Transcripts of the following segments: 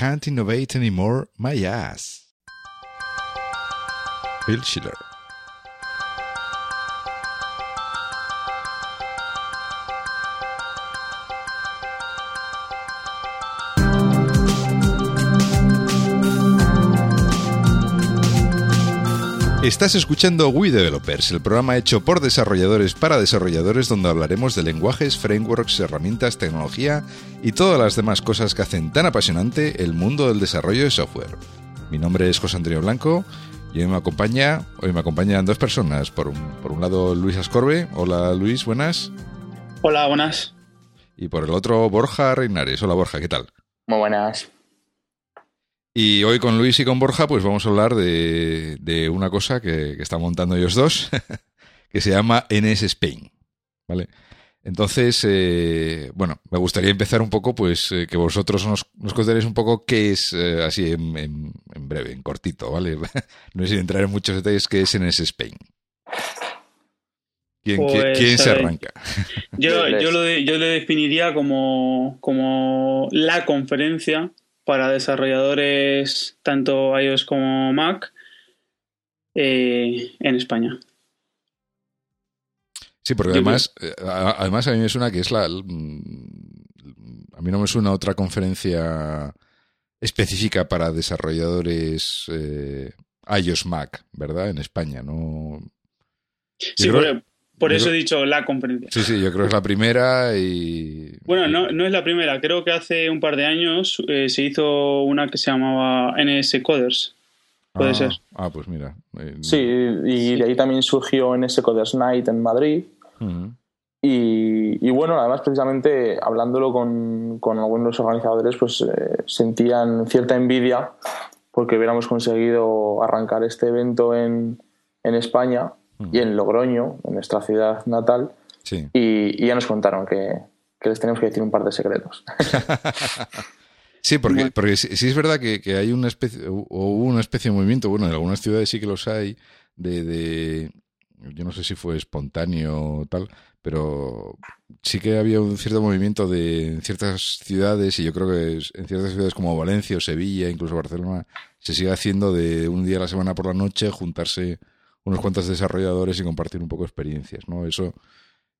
Can't Innovate Anymore, My Ass. Bill Schiller. Estás escuchando We Developers, el programa hecho por desarrolladores para desarrolladores donde hablaremos de lenguajes, frameworks, herramientas, tecnología y todas las demás cosas que hacen tan apasionante el mundo del desarrollo de software. Mi nombre es José Antonio Blanco y hoy me acompaña, hoy me acompañan dos personas. Por un, por un lado Luis Ascorbe. Hola Luis, buenas. Hola, buenas. Y por el otro Borja Reinares. Hola Borja, ¿qué tal? Muy buenas. Y hoy con Luis y con Borja, pues vamos a hablar de, de una cosa que, que, están montando ellos dos, que se llama NS Spain. ¿Vale? Entonces, eh, bueno, me gustaría empezar un poco, pues, eh, que vosotros nos, nos contaréis un poco qué es, eh, así en, en, en, breve, en cortito, ¿vale? no sé si entrar en muchos detalles, qué es NS Spain. ¿Quién, pues, ¿quién se arranca? Yo, yo, lo, yo lo definiría como, como la conferencia para desarrolladores tanto iOS como Mac eh, en España. Sí, porque además, eh, además a mí me suena que es la... Mm, a mí no me suena otra conferencia específica para desarrolladores eh, iOS Mac, ¿verdad? En España, ¿no? Sí, creo, por eso he dicho la conferencia. Sí, sí, yo creo que es la primera y... Bueno, no, no es la primera. Creo que hace un par de años eh, se hizo una que se llamaba NS Coders. Puede ah, ser. Ah, pues mira. Eh, sí, y de ahí también surgió NS Coders Night en Madrid. Uh -huh. y, y, bueno, además precisamente hablándolo con, con algunos organizadores, pues eh, sentían cierta envidia porque hubiéramos conseguido arrancar este evento en, en España y en Logroño, en nuestra ciudad natal, sí. y, y, ya nos contaron que, que, les tenemos que decir un par de secretos. sí, porque, porque sí, sí, es verdad que, que, hay una especie, o hubo una especie de movimiento, bueno, en algunas ciudades sí que los hay, de, de yo no sé si fue espontáneo o tal, pero sí que había un cierto movimiento de en ciertas ciudades, y yo creo que en ciertas ciudades como Valencia o Sevilla, incluso Barcelona, se sigue haciendo de un día a la semana por la noche juntarse unos cuantos desarrolladores y compartir un poco experiencias, ¿no? Eso,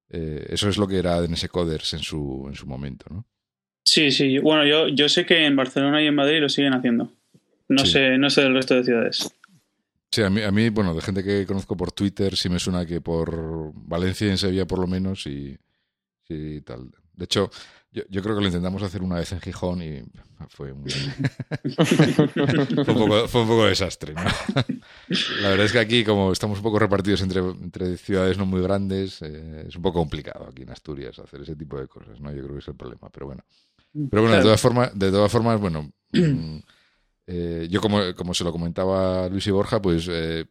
eh, eso es lo que era NS Coders en su, en su momento, ¿no? Sí, sí. Bueno, yo, yo sé que en Barcelona y en Madrid lo siguen haciendo. No, sí. sé, no sé del resto de ciudades. Sí, a mí, a mí, bueno, de gente que conozco por Twitter, sí me suena que por Valencia y en Sevilla por lo menos y, y tal. De hecho, yo, yo, creo que lo intentamos hacer una vez en Gijón y fue un, fue un, poco, fue un poco desastre. ¿no? La verdad es que aquí, como estamos un poco repartidos entre, entre ciudades no muy grandes, eh, es un poco complicado aquí en Asturias hacer ese tipo de cosas. ¿no? Yo creo que es el problema, pero bueno. Pero bueno, de todas formas, de todas formas bueno, eh, yo como, como se lo comentaba Luis y Borja, pues eh,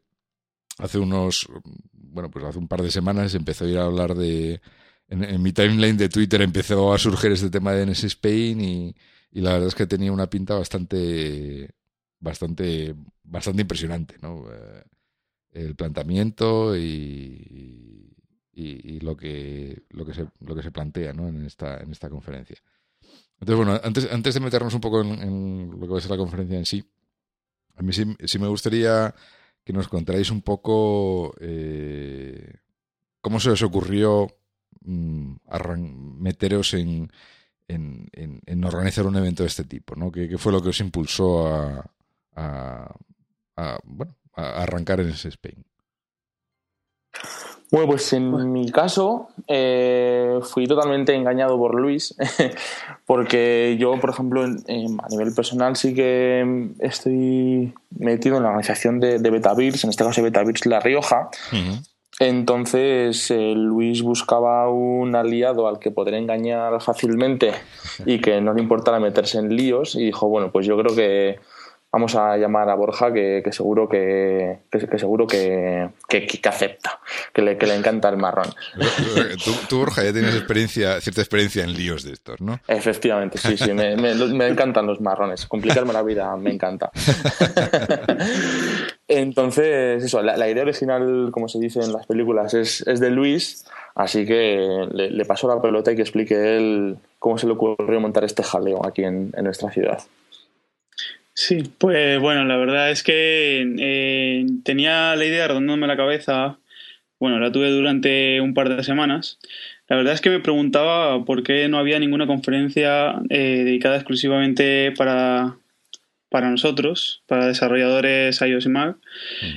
hace unos, bueno, pues hace un par de semanas empezó a ir a hablar de en, mi timeline de Twitter empezó a surgir este tema de NS Spain y, y, la verdad es que tenía una pinta bastante bastante bastante impresionante ¿no? Eh, el planteamiento y, y, lo que lo que se lo que se plantea ¿no? en esta en esta conferencia entonces bueno antes antes de meternos un poco en, en lo que va a ser la conferencia en sí a mí sí, sí me gustaría que nos contarais un poco eh, cómo se os ocurrió meteros en, en, en, en, organizar un evento de este tipo, ¿no? ¿Qué, qué fue lo que os impulsó a, a, a bueno, a arrancar en ese Spain? Bueno, pues en mi caso eh, fui totalmente engañado por Luis, porque yo, por ejemplo, en, en, a nivel personal sí que estoy metido en la organización de, de Betavirs, en este caso de Betavirs La Rioja, uh -huh. Entonces eh, Luis buscaba un aliado al que poder engañar fácilmente y que no le importara meterse en líos y dijo, bueno, pues yo creo que vamos a llamar a Borja que, que seguro que, que, que seguro que, que, acepta, que le, que le encanta el marrón. Tú, tú, Borja, ya tienes experiencia, cierta experiencia en líos de estos, ¿no? Efectivamente, sí, sí, me, me, me encantan los marrones, complicarme la vida me encanta. Entonces, eso, la, idea original, como se dice en las películas, es, de Luis, así que le, le paso la pelota y que explique él cómo se le ocurrió montar este jaleo aquí en, en nuestra ciudad. Sí, pues bueno, la verdad es que eh, tenía la idea rondándome la cabeza, bueno, la tuve durante un par de semanas. La verdad es que me preguntaba por qué no había ninguna conferencia eh, dedicada exclusivamente para, para nosotros, para desarrolladores iOS y Mac,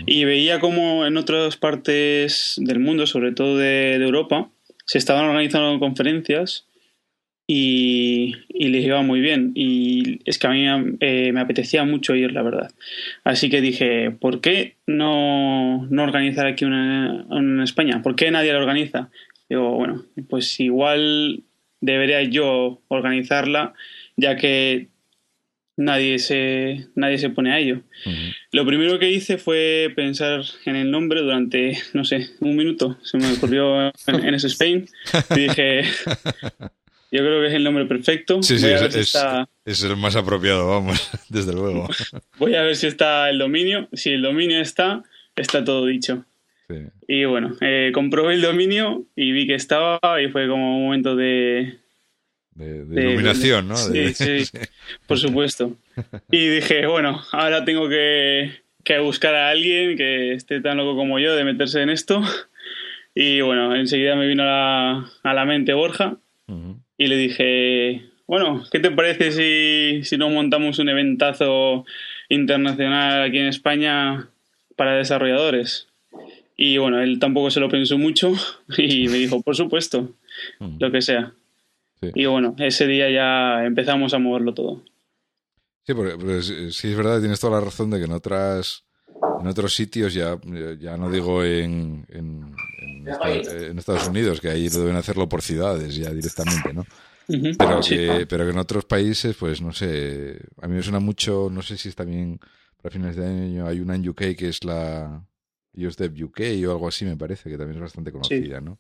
y veía como en otras partes del mundo, sobre todo de, de Europa, se estaban organizando conferencias y, les iba muy bien. Y es que a mí eh, me apetecía mucho ir, la verdad. Así que dije, ¿por qué no, no organizar aquí una, en España? ¿Por qué nadie la organiza? Digo, bueno, pues igual debería yo organizarla, ya que nadie se, nadie se pone a ello. Lo primero que hice fue pensar en el nombre durante, no sé, un minuto. Se me ocurrió en, en ese Spain. Y dije, yo creo que es el nombre perfecto. Sí, sí, es, el más apropiado, vamos, desde luego. Voy a ver si está el dominio. Si el dominio está, está todo dicho. Y bueno, eh, comprobé el dominio y vi que estaba y fue como un momento de... De, iluminación, ¿no? Sí, sí, por supuesto. Y dije, bueno, ahora tengo que, buscar a alguien que esté tan loco como yo de meterse en esto. Y bueno, enseguida me vino a la, mente Borja y le dije, bueno, ¿qué te parece si, si nos montamos un eventazo internacional aquí en España para desarrolladores? Y bueno, él tampoco se lo pensó mucho y me dijo, por supuesto, lo que sea. Y bueno, ese día ya empezamos a moverlo todo. Sí, porque, sí es verdad, tienes toda la razón de que en otras en otros sitios, ya, ya no digo en, en, Estados, Unidos, que ahí deben hacerlo por ciudades ya directamente, ¿no? pero, que, pero que en otros países, pues no sé, a mí me suena mucho, no sé si es también para fines de año, hay una en UK que es la USDEV UK o algo así, me parece, que también es bastante conocida, ¿no?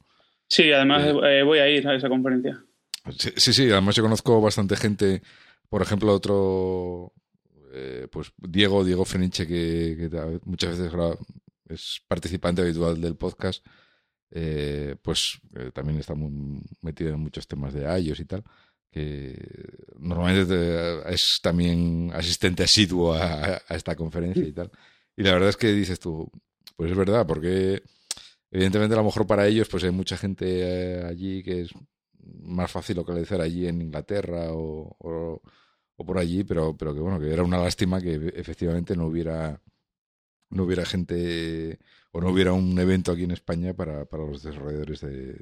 Sí, además eh, eh, voy a ir a esa conferencia. Sí, sí, además yo conozco bastante gente, por ejemplo, otro, eh, pues Diego, Diego Feniche, que, muchas veces es participante habitual del podcast, eh, pues eh, también está muy metido en muchos temas de iOS y tal, que normalmente es también asistente asiduo a, esta conferencia y tal. Y la verdad es que dices tú, pues es verdad, porque evidentemente a lo mejor para ellos pues hay mucha gente allí que es más fácil localizar allí en Inglaterra o, o, por allí, pero, pero que bueno, que era una lástima que efectivamente no hubiera no hubiera gente o no hubiera un evento aquí en España para, para los desarrolladores de,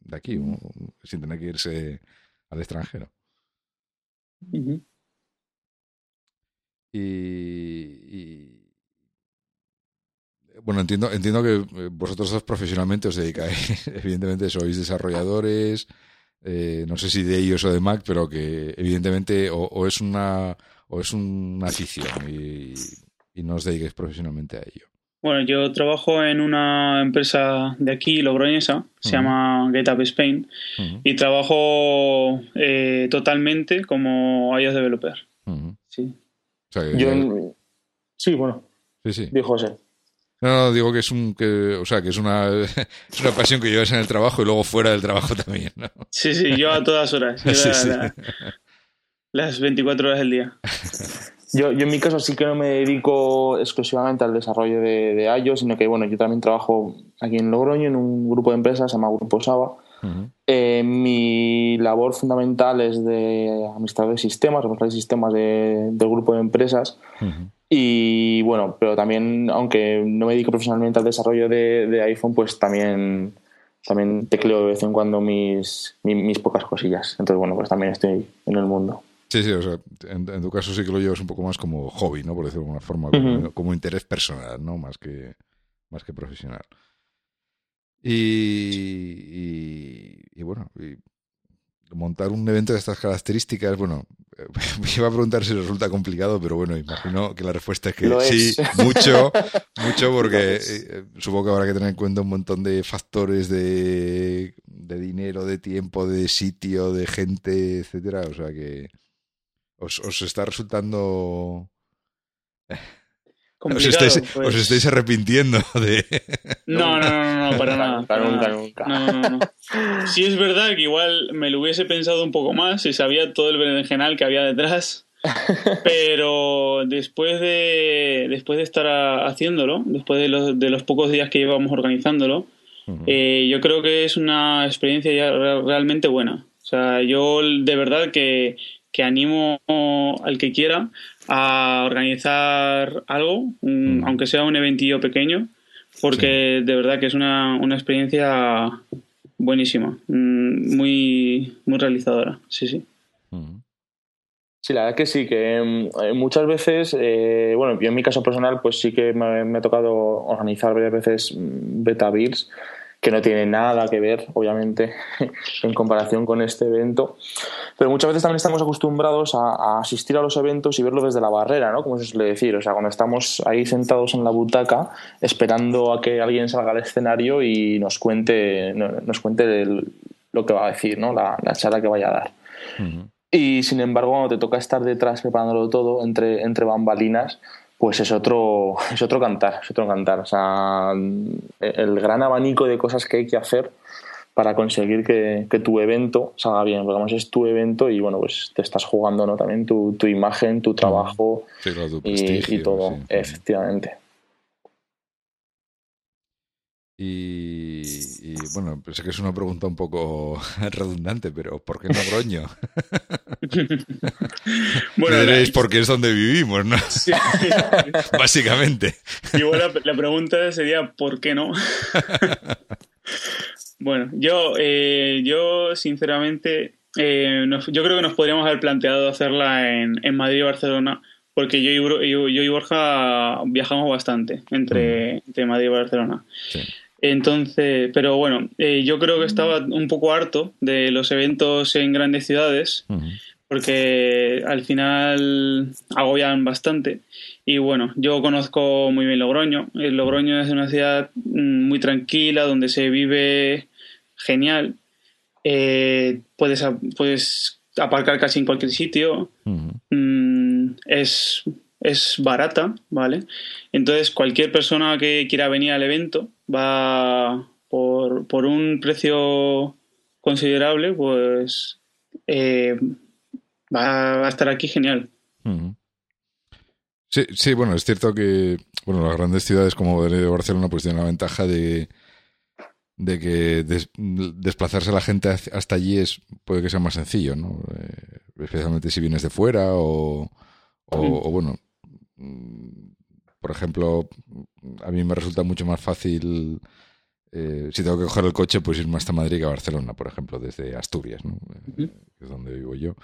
de aquí, sin tener que irse al extranjero. y, bueno, entiendo, entiendo que eh, vosotros dos profesionalmente os dedicáis, evidentemente sois desarrolladores, eh, no sé si de ellos o de Mac, pero que evidentemente o, es una o es una afición y, no os dediquéis profesionalmente a ello. Bueno, yo trabajo en una empresa de aquí, logroñesa, se llama GetUp Spain, y trabajo eh, totalmente como iOS developer. Sí. Sí, bueno. Sí, sí. Dijo José. No, no, digo que es un, que, o sea, que es una, es una pasión que llevas en el trabajo y luego fuera del trabajo también, ¿no? Sí, sí, yo a todas horas. las 24 horas del día. Yo, yo en mi caso sí que no me dedico exclusivamente al desarrollo de, de iOS, sino que bueno, yo también trabajo aquí en Logroño en un grupo de empresas, se llama Grupo Saba. Eh, mi labor fundamental es de administrador de sistemas, responsable de sistemas de, del grupo de empresas. Y bueno, pero también, aunque no me dedico profesionalmente al desarrollo de, iPhone, pues también, también tecleo de vez en cuando mis, mis, pocas cosillas. Entonces, bueno, pues también estoy en el mundo. Sí, sí, o sea, en, tu caso sí que lo llevas un poco más como hobby, ¿no? Por decirlo de alguna forma, como, interés personal, ¿no? Más que, más que profesional. Y, y, bueno, montar un evento de estas características, bueno, me iba a preguntar si resulta complicado, pero bueno, imagino que la respuesta es que sí, mucho, mucho, porque eh, supongo que habrá que tener en cuenta un montón de factores de, de dinero, de tiempo, de sitio, de gente, etcétera. O sea que os, os está resultando. Os estáis, os pues. estáis, arrepintiendo de. No, no, no, no, para nada. nunca, nunca. No, no, Sí, es verdad que igual me lo hubiese pensado un poco más si sabía todo el berenjenal que había detrás. pero después de, después de estar haciéndolo, después de los, de los pocos días que llevamos organizándolo, eh, yo creo que es una experiencia ya realmente buena. O sea, yo de verdad que, que animo al que quiera a organizar algo, aunque sea un eventillo pequeño, porque de verdad que es una, una experiencia buenísima, mm, muy, muy realizadora, sí, sí. Sí, la verdad que sí, que mm, eh, muchas veces, eh, bueno, yo en mi caso personal, pues sí que me, me ha tocado organizar varias veces mm, beta builds que no tiene nada que ver, obviamente, en comparación con este evento. Pero muchas veces también estamos acostumbrados a, asistir a los eventos y verlo desde la barrera, ¿no? Como se suele decir. O sea, cuando estamos ahí sentados en la butaca esperando a que alguien salga al escenario y nos cuente, nos cuente lo que va a decir, ¿no? La, charla que vaya a dar. Y sin embargo, cuando te toca estar detrás preparándolo todo entre, entre bambalinas, pues es otro, es otro cantar, es otro cantar. O sea, el gran abanico de cosas que hay que hacer para conseguir que, tu evento salga bien, porque además es tu evento y bueno, pues te estás jugando ¿no? también tu, imagen, tu trabajo y, todo, efectivamente. Y, bueno, sé que es una pregunta un poco redundante, pero ¿por qué Logroño? bueno, diréis porque es donde vivimos, ¿no? Básicamente. Igual la, pregunta sería ¿por qué no? bueno, yo, eh, yo sinceramente, eh, yo creo que nos podríamos haber planteado hacerla en, Madrid y Barcelona, porque yo y, yo, y Borja viajamos bastante entre, entre Madrid y Barcelona. Sí. Entonces, pero bueno, eh, yo creo que estaba un poco harto de los eventos en grandes ciudades, porque al final agobian bastante. Y bueno, yo conozco muy bien Logroño. El Logroño es una ciudad mm, muy tranquila, donde se vive genial. Eh, puedes, puedes aparcar casi en cualquier sitio. Mm, es es barata, ¿vale? Entonces cualquier persona que quiera venir al evento va por, un precio considerable, pues eh, va a estar aquí genial. Sí, sí, bueno, es cierto que bueno, las grandes ciudades como Barcelona pues tienen la ventaja de, de que desplazarse a la gente hasta allí es puede que sea más sencillo, ¿no? Eh, especialmente si vienes de fuera o, o bueno, por ejemplo, a mí me resulta mucho más fácil, eh, si tengo que coger el coche, pues irme hasta Madrid que a Barcelona, por ejemplo, desde Asturias, ¿no? que es donde vivo yo.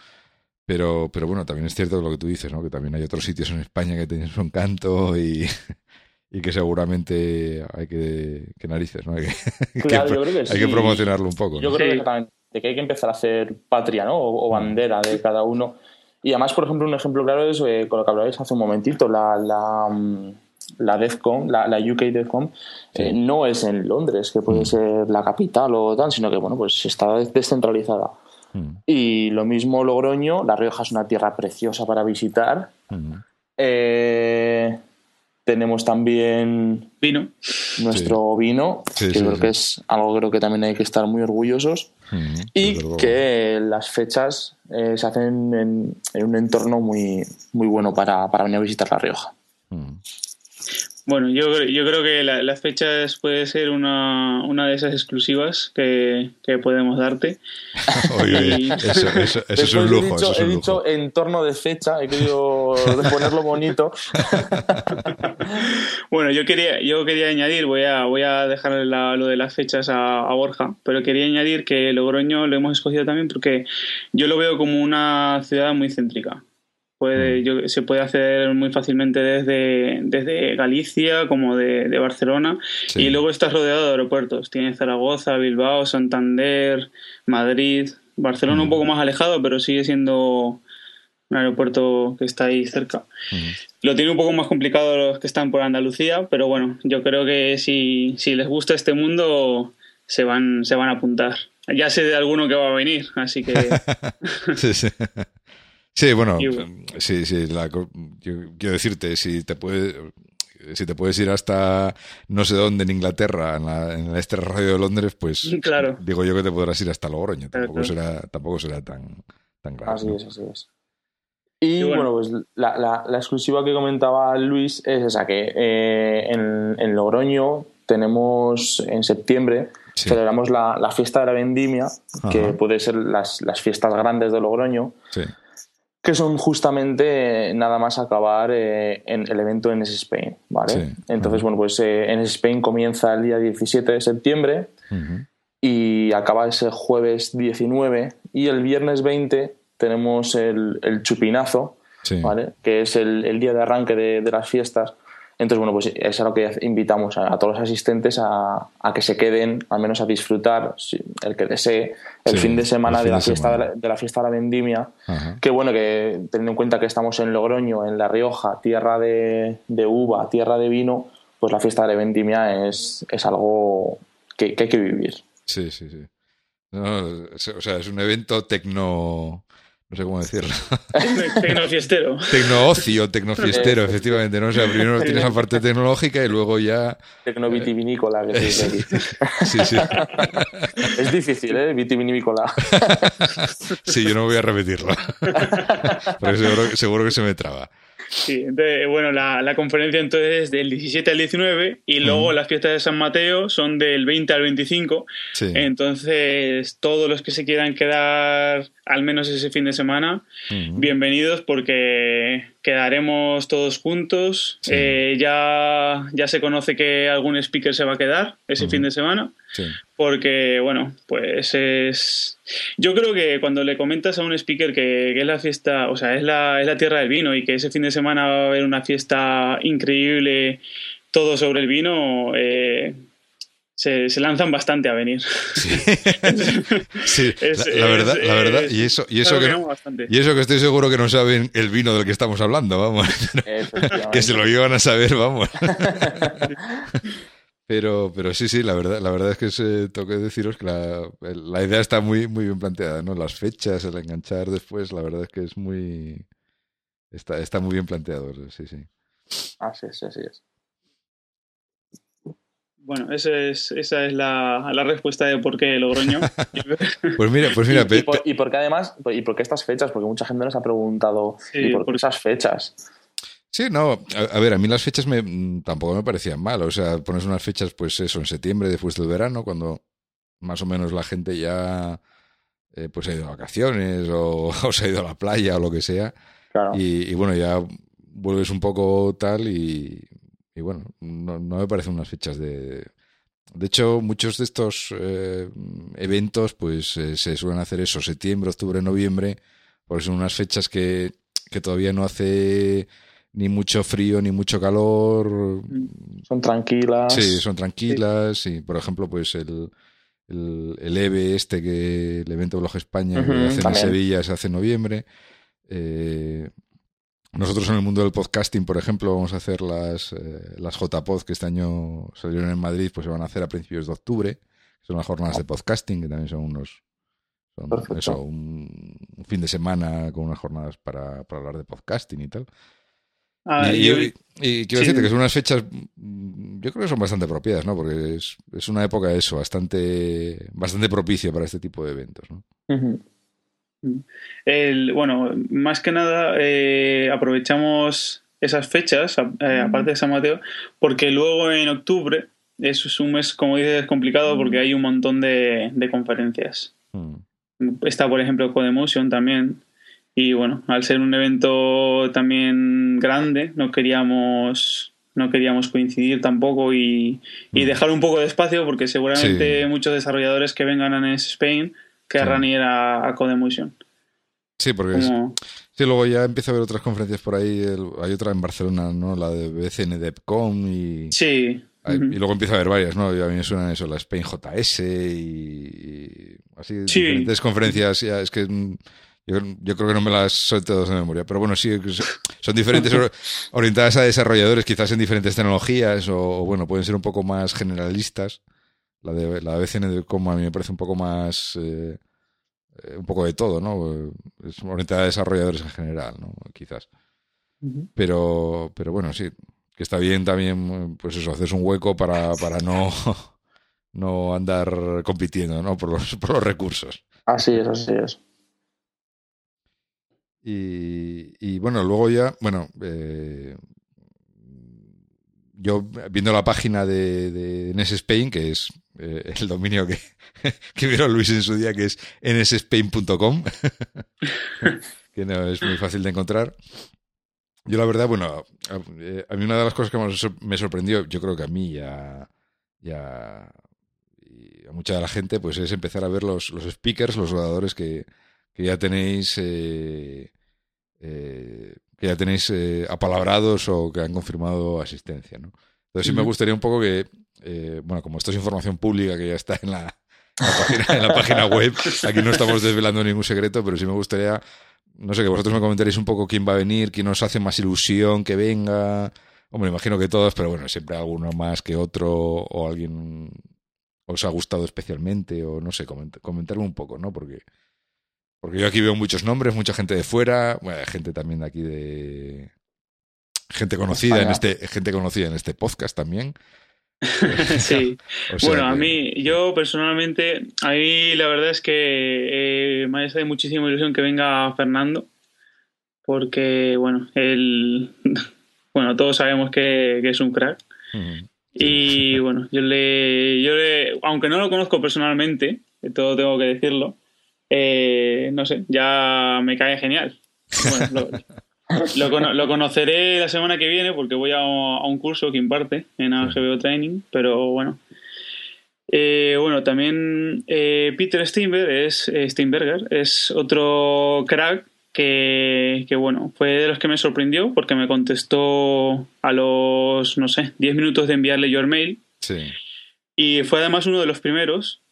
Pero, pero bueno, también es cierto lo que tú dices, ¿no? que también hay otros sitios en España que tienen su encanto y, y que seguramente hay que, que narices, ¿no? Hay que, hay que promocionarlo un poco. Yo creo que, que hay que empezar a hacer patria, ¿no? O, bandera de cada uno. Y además, por ejemplo, un ejemplo claro es eh, con lo que hablabais hace un momentito, la, la, mm, la DEFCON, la, la UK DEFCON, eh, no es en Londres, que puede mm. ser la capital o tal, sino que, bueno, pues está descentralizada. Mm. Y lo mismo Logroño, La Rioja es una tierra preciosa para visitar. Eh, tenemos también vino. Nuestro vino, que creo que es algo creo que también hay que estar muy orgullosos. y que las fechas eh, se hacen en, un entorno muy, muy bueno para, para venir a visitar La Rioja. Bueno, yo, yo creo que las fechas puede ser una, una de esas exclusivas que, que podemos darte. Oye, eso, eso, es un lujo. He dicho, en torno de fecha, he querido ponerlo bonito. bueno, yo quería, yo quería añadir, voy a, voy a dejar lo de las fechas a, a, Borja, pero quería añadir que Logroño lo hemos escogido también porque yo lo veo como una ciudad muy céntrica. Puede, mm. se puede hacer muy fácilmente desde, desde Galicia como de, Barcelona y luego estás rodeado de aeropuertos. Tienes Zaragoza, Bilbao, Santander, Madrid, Barcelona un mm. poco más alejado, pero sigue siendo un aeropuerto que está ahí cerca. Mm. Lo tiene un poco más complicado los que están por Andalucía, pero bueno, yo creo que si, si les gusta este mundo se van, se van a apuntar. Ya sé de alguno que va a venir, así que... sí, sí. Sí, bueno, sí, sí, quiero decirte, si te puedes si te puedes ir hasta no sé dónde en Inglaterra, en, la, este radio de Londres, pues claro. digo yo que te podrás ir hasta Logroño. Tampoco será, tampoco será tan, tan grave. Así es, así es. Y bueno, pues la, la, exclusiva que comentaba Luis es esa, que eh, en, en, Logroño tenemos en septiembre, celebramos la, la, fiesta de la vendimia, que puede ser las, las, fiestas grandes de Logroño, que son justamente nada más acabar eh, en el evento en Spain, ¿vale? Entonces, bueno, pues eh, en Spain comienza el día 17 de septiembre y acaba ese jueves 19 y el viernes 20 tenemos el, el chupinazo, ¿vale? que es el, el, día de arranque de, de, las fiestas. Entonces, bueno, pues es a lo que invitamos a, todos los asistentes a, a, que se queden, al menos a disfrutar, el que desee, el fin de semana de la, fiesta de, la, fiesta de la vendimia. Que bueno, que teniendo en cuenta que estamos en Logroño, en La Rioja, tierra de, de uva, tierra de vino, pues la fiesta de la vendimia es, es algo que, que hay que vivir. Sí, sí, sí. o sea, es un evento tecno no sé cómo decirlo. Tecnofiestero. Tecnoocio, tecnofiestero, efectivamente. ¿no? O sea, primero tienes la parte tecnológica y luego ya. Tecnovitivinícola, que se dice Sí, sí. Es difícil, ¿eh? Vitivinícola. Sí, yo no voy a repetirlo. Porque seguro, seguro que se me traba. Sí, entonces, bueno, la, la, conferencia entonces es del 17 al 19 y luego las fiestas de San Mateo son del 20 al 25. Entonces, todos los que se quieran quedar al menos ese fin de semana, bienvenidos porque quedaremos todos juntos. Eh, ya, ya se conoce que algún speaker se va a quedar ese fin de semana. Porque, bueno, pues es. Yo creo que cuando le comentas a un speaker que, es la fiesta, o sea, es la, es la tierra del vino y que ese fin de semana va a haber una fiesta increíble, todo sobre el vino, eh, se, lanzan bastante a venir. Sí, la, verdad, la verdad, y eso, y eso que y eso que estoy seguro que no saben el vino del que estamos hablando, vamos. que se lo llevan a saber, vamos. Pero, pero sí, sí, la verdad, la verdad es que se, tengo que deciros que la, la, idea está muy, muy bien planteada, ¿no? Las fechas, el enganchar después, la verdad es que es muy está, está muy bien planteado, sí, sí. Así es, así es. Bueno, esa es, esa es la, la respuesta de por qué Logroño. pues mira, pues mira. Y, por, qué además, y por qué estas fechas, porque mucha gente nos ha preguntado, ¿y por, qué esas fechas? Sí, no, a, ver, a mí las fechas me, mm, tampoco me parecían mal, o sea, pones unas fechas, pues eso, en septiembre, después del verano, cuando más o menos la gente ya eh, pues ha ido a vacaciones o, se ha ido a la playa o lo que sea. Y, y, bueno, ya vuelves un poco tal y, y bueno, no, no, me parecen unas fechas de... De hecho, muchos de estos eh, eventos pues eh, se suelen hacer eso, septiembre, octubre, noviembre, porque son unas fechas que, que todavía no hace ni mucho frío ni mucho calor. Son tranquilas. Sí, son tranquilas. Sí. por ejemplo, pues el, el, el, EVE este, que el evento Blog España, que hacen en Sevilla, se hace en noviembre. Eh, nosotros en el mundo del podcasting, por ejemplo, vamos a hacer las, eh, las JPod que este año salieron en Madrid, pues se van a hacer a principios de octubre. Son las jornadas de podcasting, que también son unos. Son eso, un, fin de semana con unas jornadas para, para hablar de podcasting y tal. Ah, y, quiero decirte que son unas fechas, yo creo que son bastante apropiadas, ¿no? Porque es, es una época de eso, bastante, bastante propicia para este tipo de eventos, ¿no? El, bueno, más que nada eh, aprovechamos esas fechas, eh, aparte de San Mateo, porque luego en octubre es un mes, como dices, complicado porque hay un montón de, conferencias. Está, por ejemplo, Codemotion también. Y bueno, al ser un evento también grande, no queríamos no queríamos coincidir tampoco y, dejar un poco de espacio porque seguramente muchos desarrolladores que vengan a NS Spain querrán ir a, a Codemotion. Sí, porque sí, luego ya empieza a haber otras conferencias por ahí. hay otra en Barcelona, ¿no? La de BCN Depcom y. Sí. Y luego empieza a haber varias, ¿no? Y a mí me suenan eso, la Spain JS y, así diferentes conferencias. Ya, es que yo, yo, creo que no me las soy todas de memoria, pero bueno, sí, son diferentes, orientadas a desarrolladores, quizás en diferentes tecnologías, o, bueno, pueden ser un poco más generalistas. La de la BCN Depcom a mí me parece un poco más. Eh, eh, un poco de todo, ¿no? Es orientada a desarrolladores en general, ¿no? Quizás. Pero, pero bueno, sí, que está bien también, pues eso, haces un hueco para, para no, no andar compitiendo, ¿no? Por los, por los recursos. Así es, así es. Y, bueno, luego ya, bueno, eh, yo viendo la página de, de NS Spain, que es eh, el dominio que, que vieron Luis en su día, que es nsspain.com, que no es muy fácil de encontrar. Yo la verdad, bueno, a, eh, mí una de las cosas que más me sorprendió, yo creo que a mí ya, ya y a mucha de la gente, pues es empezar a ver los, los speakers, los oradores que, que ya tenéis eh, eh, que ya tenéis eh, apalabrados o que han confirmado asistencia, ¿no? Entonces sí me gustaría un poco que, eh, bueno, como esto es información pública que ya está en la, página, en la página web, aquí no estamos desvelando ningún secreto, pero sí me gustaría, no sé, que vosotros me comentaréis un poco quién va a venir, quién os hace más ilusión que venga. Hombre, imagino que todos, pero bueno, siempre alguno más que otro o alguien os ha gustado especialmente o no sé, comentarme un poco, ¿no? Porque porque yo aquí veo muchos nombres, mucha gente de fuera, bueno, gente también de aquí de gente conocida en este gente conocida en este podcast también. sí. bueno, a mí, yo personalmente, a mí la verdad es que eh, me hace muchísima ilusión que venga Fernando, porque, bueno, él, bueno, todos sabemos que, es un crack. Y bueno, yo le, yo le, aunque no lo conozco personalmente, todo tengo que decirlo, eh, no sé, ya me cae genial. lo, conoceré la semana que viene porque voy a, un curso que imparte en HBO Training, pero bueno. Eh, bueno, también eh, Peter Steinberg es, Steinberger es otro crack que, que, bueno, fue de los que me sorprendió porque me contestó a los, no sé, 10 minutos de enviarle yo el mail. Sí. Y fue además uno de los primeros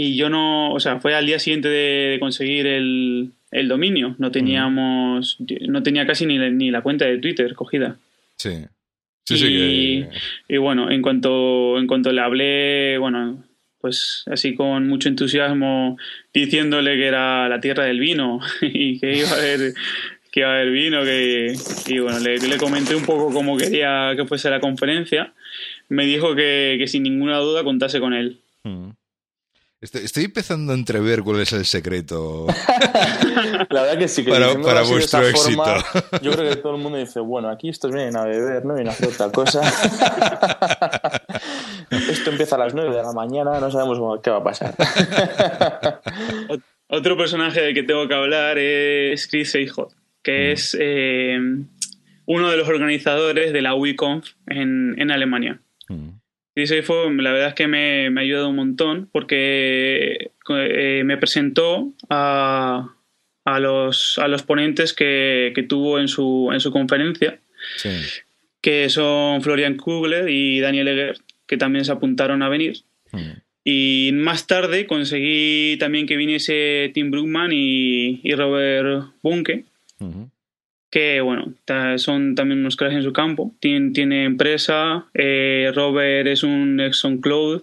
y yo no, o sea, fue al día siguiente de, conseguir el, el, dominio. No teníamos, no tenía casi ni, ni la cuenta de Twitter cogida. Sí. Sí, y, sí y bueno, en cuanto, en cuanto le hablé, bueno, pues así con mucho entusiasmo, diciéndole que era la tierra del vino y que iba a haber, que iba a haber vino, que, y bueno, le, le comenté un poco cómo quería que fuese la conferencia. Me dijo que, que sin ninguna duda contase con él. Estoy, empezando a entrever cuál es el secreto. La verdad que sí, que para, para vuestro éxito. yo creo que todo el mundo dice, bueno, aquí estos vienen a beber, no vienen a hacer otra cosa. Esto empieza a las 9 de la mañana, no sabemos qué va a pasar. Otro personaje del que tengo que hablar es Chris Eichhot, que mm. es eh, uno de los organizadores de la WeConf en, en Alemania. Mm la verdad es que me, me ha ayudado un montón porque eh, me presentó a, a, los, a los ponentes que, que tuvo en su, en su conferencia, que son Florian Kugler y Daniel Eger, que también se apuntaron a venir. Hmm. Y más tarde conseguí también que viniese Tim Brookman y, y Robert Bunke. Que bueno, son también unos cracks en su campo. Tiene, tiene empresa, eh, Robert es un ex SoundCloud,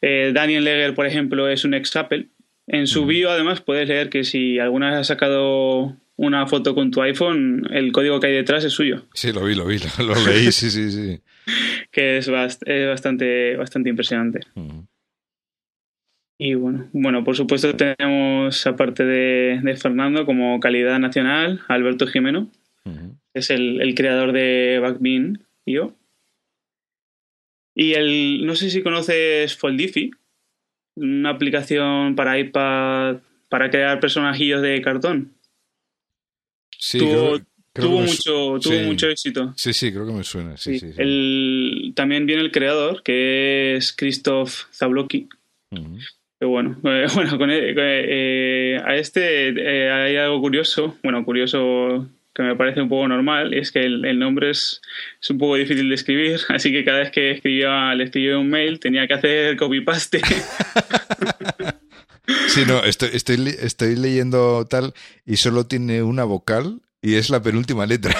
eh, Daniel Leger, por ejemplo, es un ex Apple. En su bio, además, puedes leer que si alguna vez has sacado una foto con tu iPhone, el código que hay detrás es suyo. Sí, lo vi, lo vi, lo, leí, sí, sí, sí. que es, bastante, bastante impresionante. Y bueno, bueno, por supuesto tenemos, aparte de, Fernando, como calidad nacional, Alberto Jimeno, es el, creador de Backbean yo. Y el, no sé si conoces Foldify, una aplicación para iPad para crear personajillos de cartón. Sí, tuvo, mucho, tuvo mucho éxito. Sí, sí, creo que me suena. Sí, el, también viene el creador, que es Christoph Zablocki bueno, bueno con, eh, a este eh, hay algo curioso, bueno, curioso que me parece un poco normal, es que el, nombre es, un poco difícil de escribir, así que cada vez que escribía, le escribía un mail tenía que hacer copy-paste. Sí, no, estoy leyendo tal y solo tiene una vocal y es la penúltima letra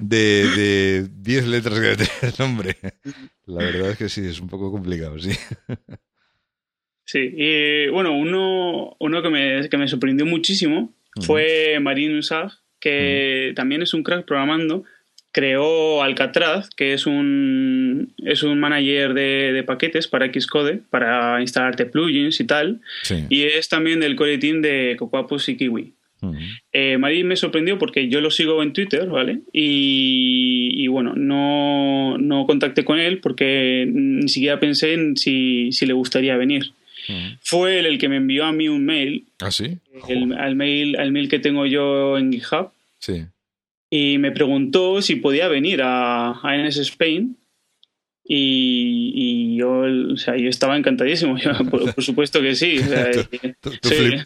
de 10 letras que tiene el nombre. La verdad es que sí, es un poco complicado, sí. Sí, y bueno, uno, uno que, me, que me sorprendió muchísimo fue Marin Usag, que también es un crack programando. Creó Alcatraz, que es un, es un manager de, de paquetes para Xcode, para instalarte plugins y tal. Y es también del core team de Cocoapus y Kiwi. Eh, me sorprendió porque yo lo sigo en Twitter, ¿vale? Y, bueno, no, no, contacté con él porque ni siquiera pensé en si, si le gustaría venir. Fue él el que me envió a mí un mail. ¿Ah, sí? al, mail, al mail que tengo yo en GitHub. Sí. Y me preguntó si podía venir a, a NS Spain y, yo, o sea, yo estaba encantadísimo, por, supuesto que sí.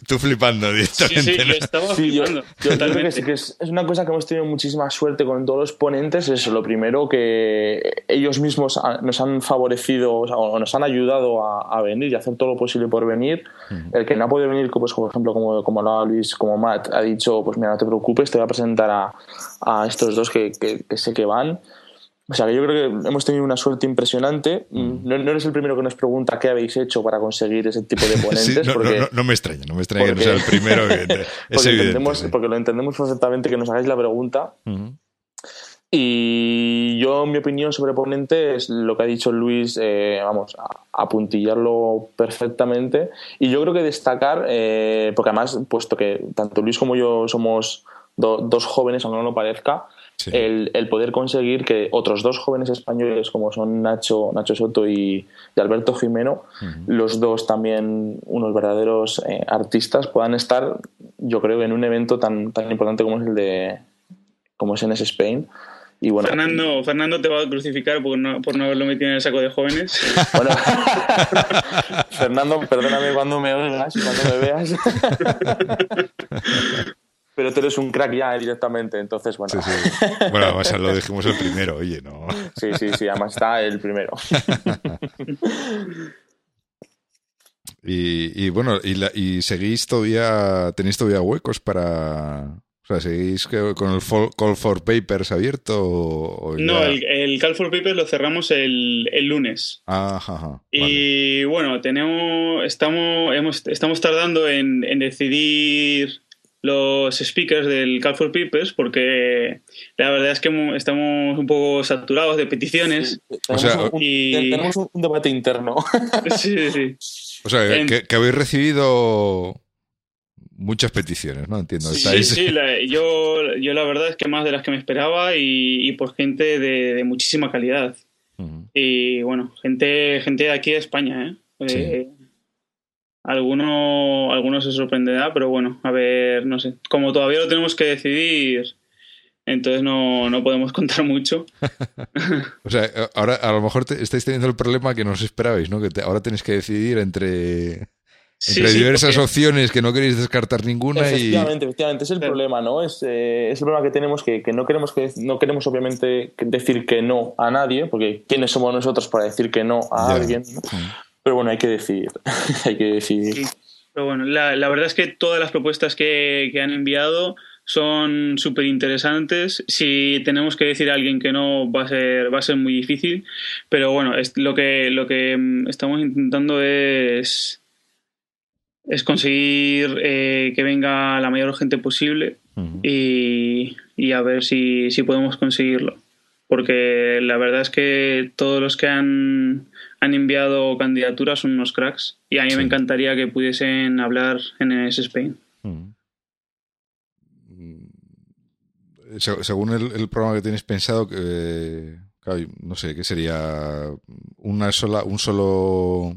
tú, flipando directamente. Sí, sí, yo estaba flipando. Yo, creo que, sí, que es, una cosa que hemos tenido muchísima suerte con todos los ponentes. Es lo primero que ellos mismos nos han favorecido o, nos han ayudado a, venir y hacer todo lo posible por venir. El que no ha podido venir, pues, por ejemplo, como, como Luis, como Matt, ha dicho: Pues mira, no te preocupes, te voy a presentar a, a estos dos que, que sé que van. O sea, que yo creo que hemos tenido una suerte impresionante. Mm. No, eres el primero que nos pregunta qué habéis hecho para conseguir ese tipo de ponentes. no, porque, no, me extraña, no me extraña que no sea el primero. Que, es porque, entendemos, porque lo entendemos perfectamente que nos hagáis la pregunta. Y yo, mi opinión sobre ponente es lo que ha dicho Luis, eh, vamos, a, apuntillarlo perfectamente. Y yo creo que destacar, eh, porque además, puesto que tanto Luis como yo somos dos jóvenes, aunque no lo parezca, el, poder conseguir que otros dos jóvenes españoles como son Nacho, Nacho Soto y, Alberto Jimeno, los dos también unos verdaderos eh, artistas, puedan estar, yo creo, en un evento tan, tan importante como es el de como es en ese Spain. Y bueno, Fernando, Fernando te va a crucificar por no, por no haberlo metido en el saco de jóvenes. Bueno, Fernando, perdóname cuando me oigas, cuando me veas. pero tú eres un crack ya directamente, entonces bueno. Sí, sí. Bueno, además lo dijimos el primero, oye, no. Sí, sí, sí, además está el primero. y, y, bueno, y, la, y seguís todavía, tenéis todavía huecos para, o sea, ¿seguís con el Call for Papers abierto? no, el, Call for Papers lo cerramos el, el lunes. Ajá, y bueno, tenemos, estamos, hemos, estamos tardando en, en decidir los speakers del Call for Papers porque la verdad es que estamos un poco saturados de peticiones. tenemos, un, debate interno. sí, sí. O sea, que, habéis recibido muchas peticiones, ¿no? Entiendo. Sí, sí, yo, yo la verdad es que más de las que me esperaba y, por gente de, muchísima calidad. Y bueno, gente, gente de aquí de España, ¿eh? eh Alguno, alguno se sorprenderá, pero bueno, a ver, no sé. Como todavía lo tenemos que decidir, entonces no, no podemos contar mucho. o sea, ahora a lo mejor estáis teniendo el problema que no os esperabais, ¿no? Que ahora tenéis que decidir entre, entre diversas opciones que no queréis descartar ninguna efectivamente, efectivamente, es el problema, ¿no? Es, eh, es, el problema que tenemos que, que, no queremos que no queremos obviamente decir que no a nadie, porque quiénes somos nosotros para decir que no a alguien. Pero bueno, hay que decidir. hay que decidir. Pero bueno, la, la, verdad es que todas las propuestas que, que han enviado son súper interesantes. Si tenemos que decir a alguien que no, va a ser, va a ser muy difícil. Pero bueno, es, lo, que, lo que mm, estamos intentando es, es conseguir eh, que venga la mayor gente posible y, y, a ver si, si podemos conseguirlo. Porque la verdad es que todos los que han han enviado candidaturas, son unos cracks. Y a mí me encantaría que pudiesen hablar en ese Spain. Mm. Según el, programa que tenéis pensado, que no sé, ¿qué sería? Una sola, un solo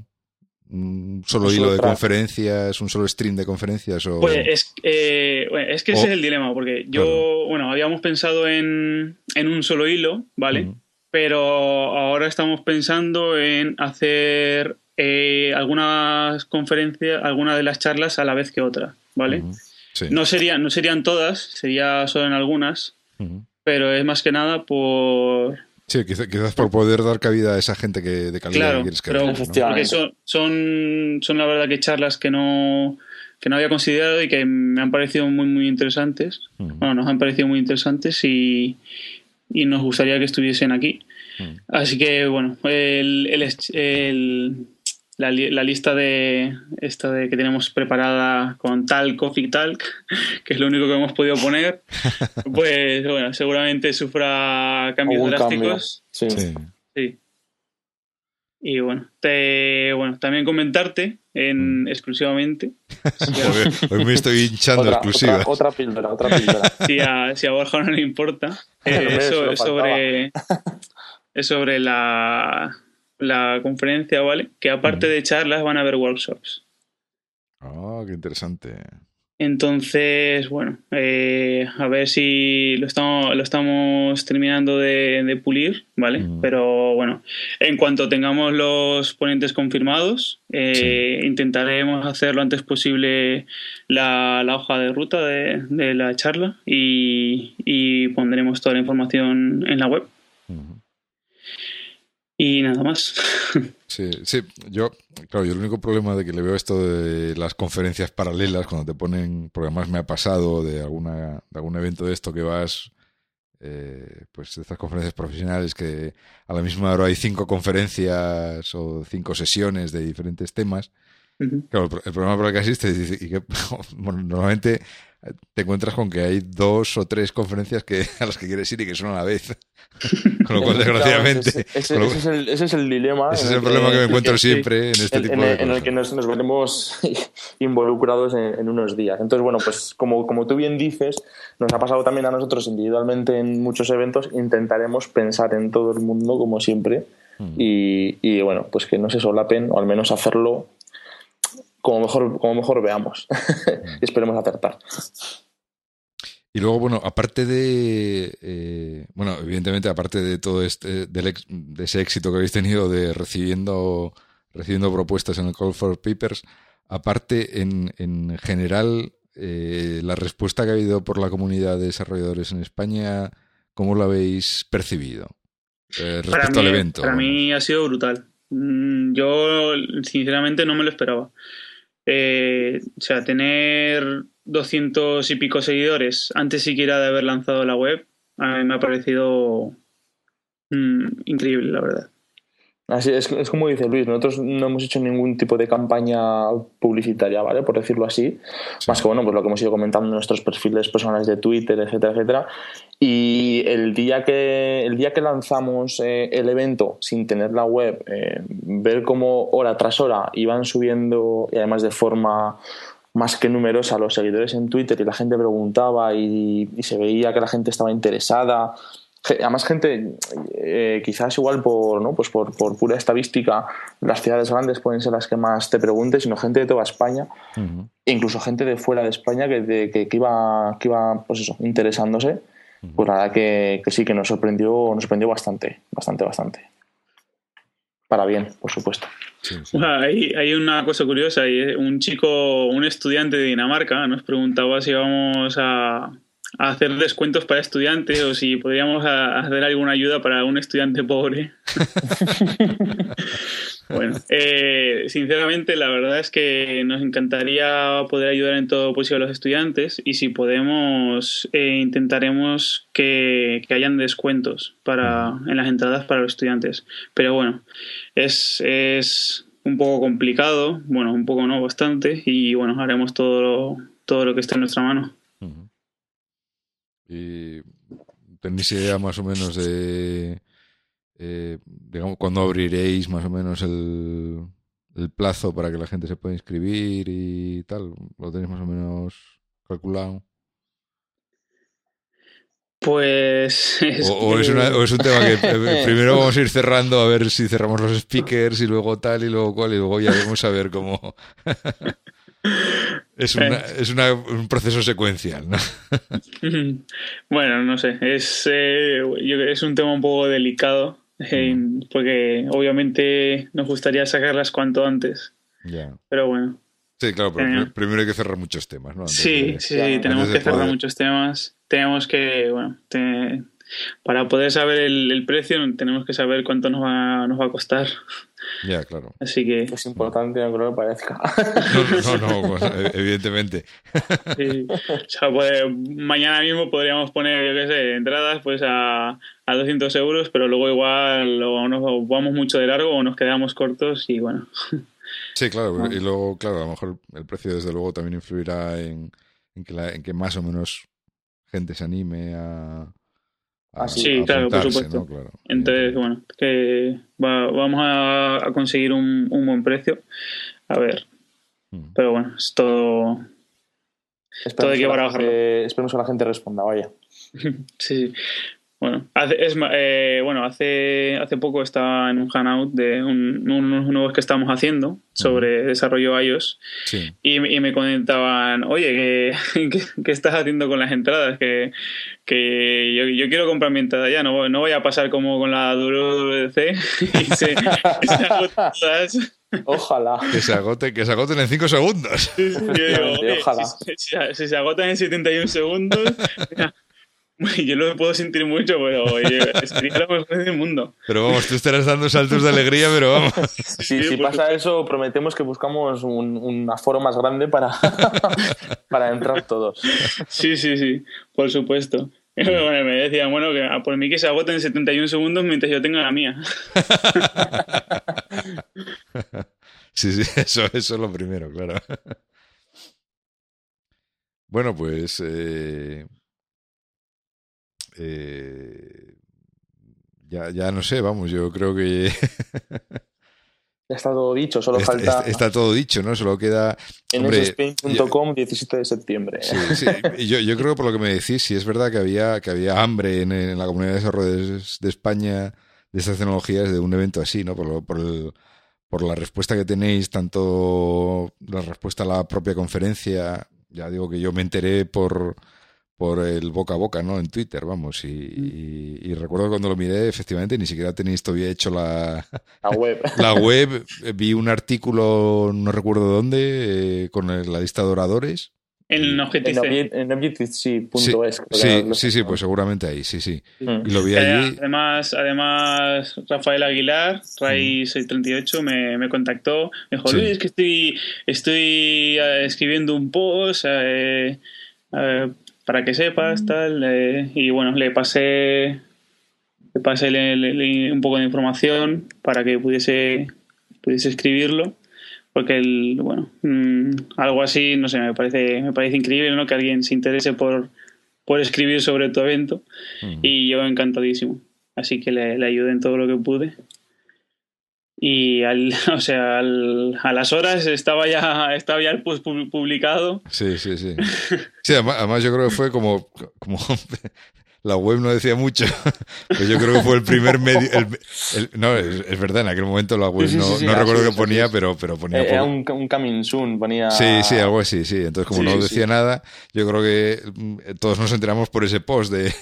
un solo hilo de conferencias, un solo stream de conferencias o... Pues es, eh, es que ese es el dilema, porque yo, bueno, habíamos pensado en, en un solo hilo, ¿vale? Mm pero ahora estamos pensando en hacer eh, algunas conferencias, algunas de las charlas a la vez que otra, ¿vale? no, serían, no serían todas, sería solo en algunas, pero es más que nada por... Sí, quizás, por poder dar cabida a esa gente que de calidad que quieres que pero, Porque son, son, son la verdad que charlas que no que no había considerado y que me han parecido muy muy interesantes. Bueno, nos han parecido muy interesantes y, y nos gustaría que estuviesen aquí. Mm. Así que bueno, el, el, la, la, lista de esta de que tenemos preparada con tal Coffee Talk, que es lo único que hemos podido poner, pues bueno, seguramente sufra cambios drásticos. Sí. sí. Y bueno, te, bueno, también comentarte en mm. exclusivamente. hoy me estoy hinchando otra, exclusiva. Otra, píldora, otra píldora. Si a, si a Borja no le importa, eh, es sobre, es sobre la, la conferencia, ¿vale? Que aparte de charlas van a haber workshops. Ah, qué interesante. Entonces, bueno, eh, a ver si lo estamos, lo estamos terminando de, pulir, ¿vale? Pero bueno, en cuanto tengamos los ponentes confirmados, eh, intentaremos hacer lo antes posible la, hoja de ruta de, la charla y, pondremos toda la información en la web. Y nada más. Sí, sí, yo, claro, yo el único problema de que le veo esto de las conferencias paralelas, cuando te ponen, porque además me ha pasado de alguna, de algún evento de esto que vas, eh, pues de estas conferencias profesionales que a la misma hora hay cinco conferencias o cinco sesiones de diferentes temas. Claro, el, problema por el que asistes y que bueno, normalmente te encuentras con que hay dos o tres conferencias que, a las que quieres ir y que son a la vez. con lo cual, desgraciadamente. ese, es el, ese, es el, dilema. Ese es el problema que, me encuentro siempre en este tipo de cosas. En el que nos, nos veremos involucrados en, unos días. Entonces, bueno, pues como, como tú bien dices, nos ha pasado también a nosotros individualmente en muchos eventos. Intentaremos pensar en todo el mundo, como siempre. Mm. Y, y, bueno, pues que no se solapen, o al menos hacerlo como mejor, como mejor veamos. y esperemos acertar. Y luego, bueno, aparte de, eh, bueno, evidentemente, aparte de todo este, de ese éxito que habéis tenido de recibiendo, recibiendo propuestas en el Call for Papers, aparte, en, en general, eh, la respuesta que ha habido por la comunidad de desarrolladores en España, ¿cómo la habéis percibido eh, respecto al evento? Para mí ha sido brutal. Mm, yo, sinceramente, no me lo esperaba. Eh, o sea, tener 200 y pico seguidores antes siquiera de haber lanzado la web, a mí me ha parecido mm, increíble, la verdad. Así es, es como dice Luis, nosotros no hemos hecho ningún tipo de campaña publicitaria, ¿vale? Por decirlo así. Más que bueno, pues lo que hemos ido comentando en nuestros perfiles personales de Twitter, etcétera, etcétera. Y el día que, el día que lanzamos eh, el evento sin tener la web, eh, ver cómo hora tras hora iban subiendo, y además de forma más que numerosa, los seguidores en Twitter y la gente preguntaba y se veía que la gente estaba interesada. Además gente eh, quizás igual por no pues por, pura estadística las ciudades grandes pueden ser las que más te pregunten sino gente de toda España incluso gente de fuera de España que, que, iba que iba pues eso interesándose pues la verdad que, sí que nos sorprendió nos sorprendió bastante bastante bastante. Para bien por supuesto. Hay, hay, una cosa curiosa, un chico, un estudiante de Dinamarca nos preguntaba si íbamos a, a hacer descuentos para estudiantes o si podríamos hacer alguna ayuda para un estudiante pobre. bueno, eh, sinceramente la verdad es que nos encantaría poder ayudar en todo posible a los estudiantes y si podemos eh, intentaremos que, que, hayan descuentos para, en las entradas para los estudiantes. Pero bueno, es, es un poco complicado, bueno, un poco no, bastante y bueno, haremos todo todo lo que esté en nuestra mano. ¿Y tenéis idea más o menos de, eh, digamos, cuándo abriréis más o menos el, el plazo para que la gente se pueda inscribir y tal? ¿Lo tenéis más o menos calculado? Pues. o, es o, es un tema que eh, primero vamos a ir cerrando a ver si cerramos los speakers y luego tal y luego cual y luego ya vamos a ver cómo. Es, una, es un proceso secuencial, ¿no? bueno, no sé, es, eh, es un tema un poco delicado, eh, mm. porque obviamente nos gustaría sacarlas cuanto antes. Pero bueno. Sí, claro, pero primero hay que cerrar muchos temas, ¿no? sí, sí, tenemos que cerrar muchos temas. Tenemos que, bueno, para poder saber el, precio tenemos que saber cuánto nos va, nos va a costar. Ya, claro. Así que... Es importante, no creo que parezca. No, no, no, pues, e, evidentemente. O sea, pues, mañana mismo podríamos poner, yo qué sé, entradas pues a, a 200 euros, pero luego igual o nos vamos mucho de largo o nos quedamos cortos y bueno. Sí, claro, y luego, claro, a lo mejor el precio desde luego también influirá en, en, que, en que más o menos gente se anime a, Ah, sí, claro, por supuesto. Entonces, bueno, que vamos a, conseguir un, buen precio. A ver. Hmm. Pero bueno, es todo. todo hay que barajarlo. Esperemos que la gente responda, vaya. sí. Bueno, hace, es, eh, bueno hace, hace poco estaba en un hangout de unos nuevos que estamos haciendo sobre desarrollo iOS y, y, me comentaban, oye, ¿qué, ¿qué, estás haciendo con las entradas? Que, que yo, yo, quiero comprar mi entrada ya, no, no voy a pasar como con la WWDC y se, Ojalá. Que se, agote, que se agoten en 5 segundos. ojalá. Si, si, se agotan en 71 segundos, Yo no me puedo sentir mucho, pero sería lo mejor del mundo. Pero vamos, tú estarás dando saltos de alegría, pero vamos. si pasa eso, prometemos que buscamos un, un aforo más grande para, para entrar todos. Sí, sí, sí, por supuesto. Bueno, me decían, bueno, que por mí que se agoten en 71 segundos mientras yo tenga la mía. Sí, sí, eso, eso es lo primero, claro. Bueno, pues eh, eh, ya, ya no sé, vamos, yo creo que... Ya está todo dicho, solo falta. Está, todo dicho, ¿no? Solo queda. En Spain.com, 17 de septiembre. Sí, sí. Yo, yo, creo que por lo que me decís, si es verdad que había, que había hambre en, la comunidad de desarrollo de, España de estas tecnologías de un evento así, ¿no? Por, por, el, por la respuesta que tenéis, tanto la respuesta a la propia conferencia, ya digo que yo me enteré por por el boca a boca, ¿no? En Twitter, vamos. Y, y, recuerdo cuando lo miré, efectivamente, ni siquiera tenéis todavía hecho la, la web. la web. Vi un artículo, no recuerdo dónde, eh, con la lista de oradores. En OGTC. En objective sí, sí, sí, pues seguramente ahí, sí, sí. Y lo vi allí. Además, además Rafael Aguilar, Ray638, me, me contactó. Me dijo, Luis, es que estoy, estoy eh, escribiendo un post. Eh, eh, para que sepas, tal. Eh, y bueno, le pasé, le pasé un poco de información para que pudiese, pudiese escribirlo. Porque, el, bueno, mm, algo así, no sé, me parece, me parece increíble, ¿no? Que alguien se interese por, por escribir sobre tu evento. Y yo encantadísimo. Así que le, le ayudé en todo lo que pude y al, o sea, al, a las horas estaba ya, estaba ya el post publicado. Sí, sí, sí. Sí, además, yo creo que fue como, como la web no decía mucho, pero yo creo que fue el primer medio. no, es, verdad, en aquel momento la web no, no recuerdo qué ponía, pero, pero ponía. Era un, un coming soon, ponía. Sí, sí, algo así, sí. Entonces, como no decía nada, yo creo que mm, todos nos enteramos por ese post de.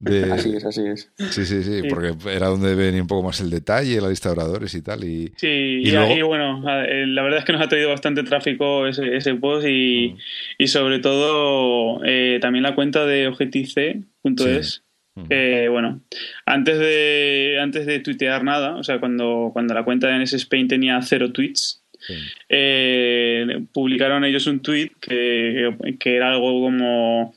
Así es, así es. Sí, sí, sí, porque era donde venía un poco más el detalle, la lista de oradores y tal. Y, sí, y, bueno, eh, la verdad es que nos ha traído bastante tráfico ese, ese post y, mm. y sobre todo eh, también la cuenta de objective.es. Mm. bueno, antes de, antes de tuitear nada, o sea, cuando, cuando la cuenta de NS Spain tenía cero tweets, eh, publicaron ellos un tweet que, que era algo como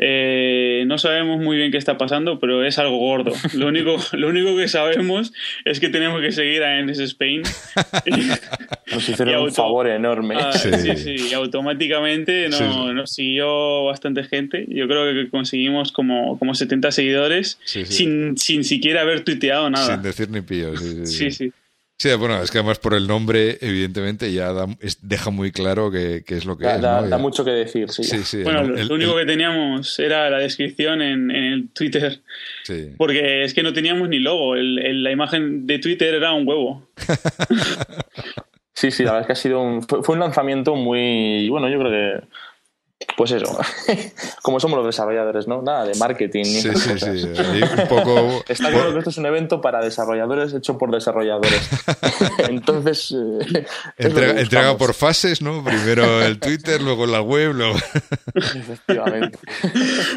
eh, no sabemos muy bien qué está pasando, pero es algo gordo. Lo único, lo único que sabemos es que tenemos que seguir a NS Spain. Nos hicieron un favor enorme. Ah, sí. sí, y automáticamente nos siguió bastante gente. Yo creo que conseguimos como, como 70 seguidores sin, sin siquiera haber tuiteado nada. Sin decir ni pillo. sí. sí. Sí, bueno, es que además por el nombre, evidentemente, ya deja muy claro qué es lo que da, es. Da, mucho que decir, sí. bueno, lo único que teníamos era la descripción en, el Twitter. Sí. Porque es que no teníamos ni logo. la imagen de Twitter era un huevo. sí, sí, la verdad es que ha sido un, fue un lanzamiento muy. Bueno, yo creo que pues eso, como somos los desarrolladores, ¿no? Nada de marketing. Ni sí, sí, sí, un poco... Está claro que esto es un evento para desarrolladores hecho por desarrolladores. Entonces... Eh, entrega, por fases, ¿no? Primero el Twitter, luego la web, luego... Efectivamente.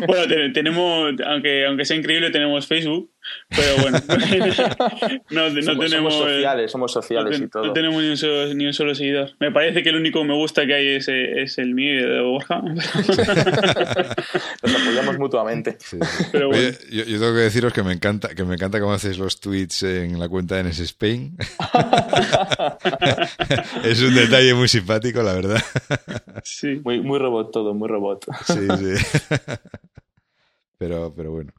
Bueno, tenemos, aunque, aunque sea increíble, tenemos Facebook, pero bueno, no, no somos, tenemos... Somos sociales, somos sociales y todo. No tenemos ni un, solo, ni un, solo, seguidor. Me parece que el único me gusta que hay es, es el mío de Borja. Nos apoyamos mutuamente. yo, tengo que deciros que me encanta que me encanta cómo haces los tweets en la cuenta de NS Spain. es un detalle muy simpático, la verdad. Sí. Muy, muy robot todo, muy robot. Sí, sí. Pero, pero bueno.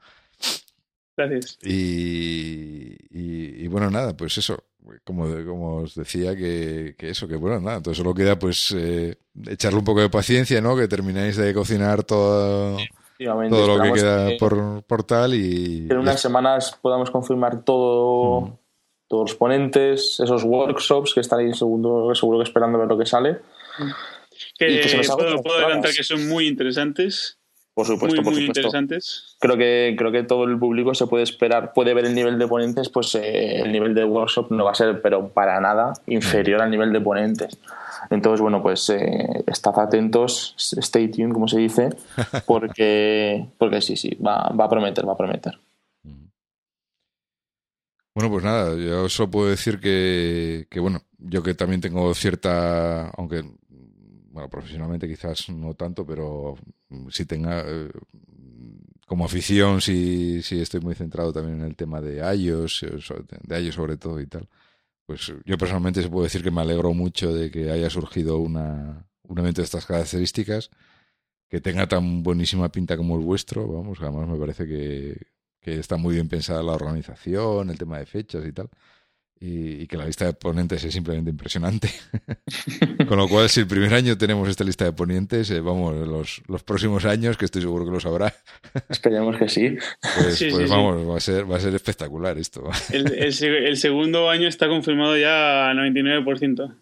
Gracias. Y, y, bueno, nada, pues eso, como, como os decía, que, que, eso, que bueno, nada, entonces solo queda pues eh, echarle un poco de paciencia, ¿no? Que termináis de cocinar todo, todo lo que queda por, por, tal y... en unas semanas podamos confirmar todo, todos los ponentes, esos workshops que estaréis seguro, seguro que esperando ver lo que sale. Que, puedo, puedo adelantar que son muy interesantes. Por supuesto, por supuesto. interesantes. Creo que, creo que todo el público se puede esperar, puede ver el nivel de ponentes, pues eh, el nivel de workshop no va a ser, pero para nada, inferior al nivel de ponentes. Entonces, bueno, pues eh, estad atentos, stay tuned, como se dice, porque, porque sí, sí, va, va a prometer, va a prometer. Bueno, pues nada, yo solo puedo decir que, que, bueno, yo que también tengo cierta, aunque bueno, profesionalmente quizás no tanto, pero si tenga eh, como afición, si, si estoy muy centrado también en el tema de iOS, eh, de iOS sobre todo y tal, pues yo personalmente se puedo decir que me alegro mucho de que haya surgido una, un evento de estas características, que tenga tan buenísima pinta como el vuestro, vamos, además me parece que, que está muy bien pensada la organización, el tema de fechas y tal y, que la lista de ponentes es simplemente impresionante. Con lo cual, si el primer año tenemos esta lista de ponentes, eh, vamos, los, los próximos años, que estoy seguro que lo sabrá. Esperemos que sí. Pues, pues vamos, Va, a ser, va a ser espectacular esto. El, el, segundo año está confirmado ya al 99%.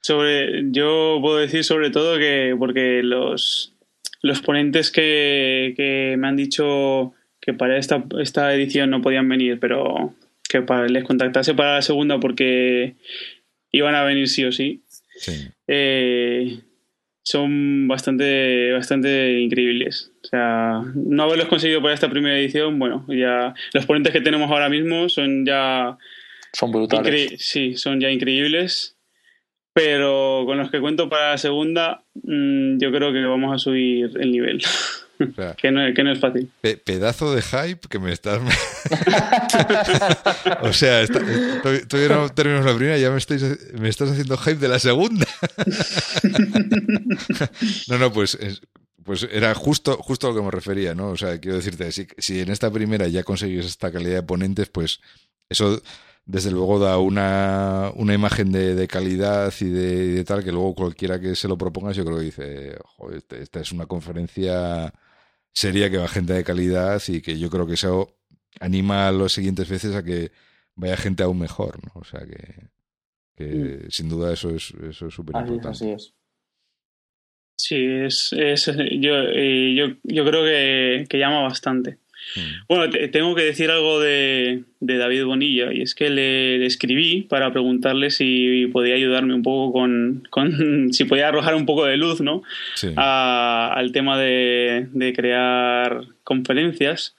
sobre, yo puedo decir sobre todo que porque los, los ponentes que, que me han dicho que para esta, esta edición no podían venir, pero que para, les contactase para la segunda porque iban a venir sí o sí. Eh, son bastante, bastante increíbles. O sea, no haberlos conseguido para esta primera edición, bueno, ya los ponentes que tenemos ahora mismo son ya... Son brutales. Sí, son ya increíbles. Pero con los que cuento para la segunda, mm, yo creo que vamos a subir el nivel. que, no, que, no, es fácil. pedazo de hype que me estás. o sea, todavía no terminamos la primera y ya me, me estás haciendo hype de la segunda. no, no, pues, pues era justo, justo a lo que me refería, ¿no? O sea, quiero decirte, si, si en esta primera ya conseguís esta calidad de ponentes, pues eso desde luego da una, una imagen de, de calidad y de, tal que luego cualquiera que se lo proponga yo creo que dice, joder, este, esta es una conferencia sería que va gente de calidad y que yo creo que eso anima a las siguientes veces a que vaya gente aún mejor, ¿no? O sea que, que mm. sin duda eso es eso es súper importante. Así es. Sí, es, es yo, eh, yo, yo creo que, que llama bastante. Mm. Bueno, tengo que decir algo de, de David Bonilla, y es que le, escribí para preguntarle si podía ayudarme un poco con, con si podía arrojar un poco de luz, ¿no? al tema de, de crear conferencias.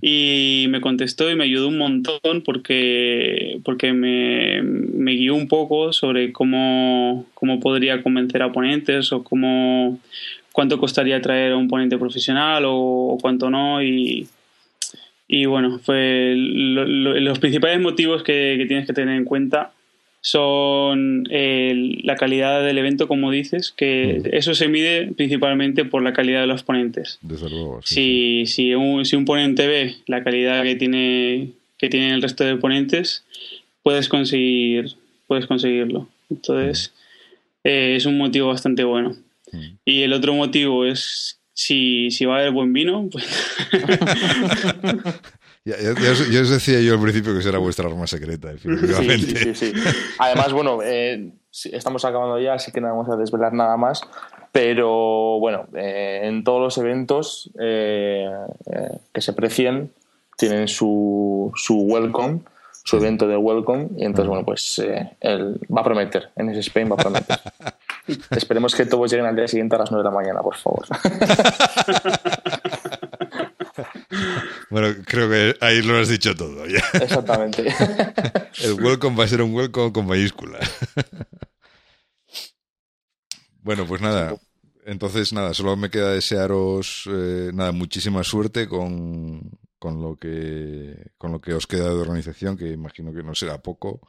Y me contestó y me ayudó un montón porque, porque me, me guió un poco sobre cómo, cómo podría convencer a ponentes o cómo, cuánto costaría traer a un ponente profesional o, cuánto no. Y, y bueno, fue los principales motivos que, tienes que tener en cuenta son la calidad del evento, como dices, que mm. eso se mide principalmente por la calidad de los ponentes. Desde luego, si, si, un, si un ponente ve la calidad que tiene que tiene el resto de ponentes, puedes conseguir puedes conseguirlo. Entonces, mm. eh, es un motivo bastante bueno. Mm. Y el otro motivo es si, si va a haber buen vino, pues... Ya, ya, os, decía yo al principio que será vuestra arma secreta, definitivamente. Sí, sí, sí, Además, bueno, eh, estamos acabando ya, así que no vamos a desvelar nada más. Pero bueno, eh, en todos los eventos eh, que se precien, tienen su, su welcome, su evento de welcome. Y entonces, bueno, pues él va a prometer. En ese Spain va a prometer. Esperemos que todos lleguen al día siguiente a las 9 de la mañana, por favor. bueno, creo que ahí lo has dicho todo. Ya. Exactamente. El welcome va a ser un welcome con mayúscula. bueno, pues nada. Entonces, nada, solo me queda desearos eh, nada, muchísima suerte con, con lo que con lo que os queda de organización, que imagino que no será poco.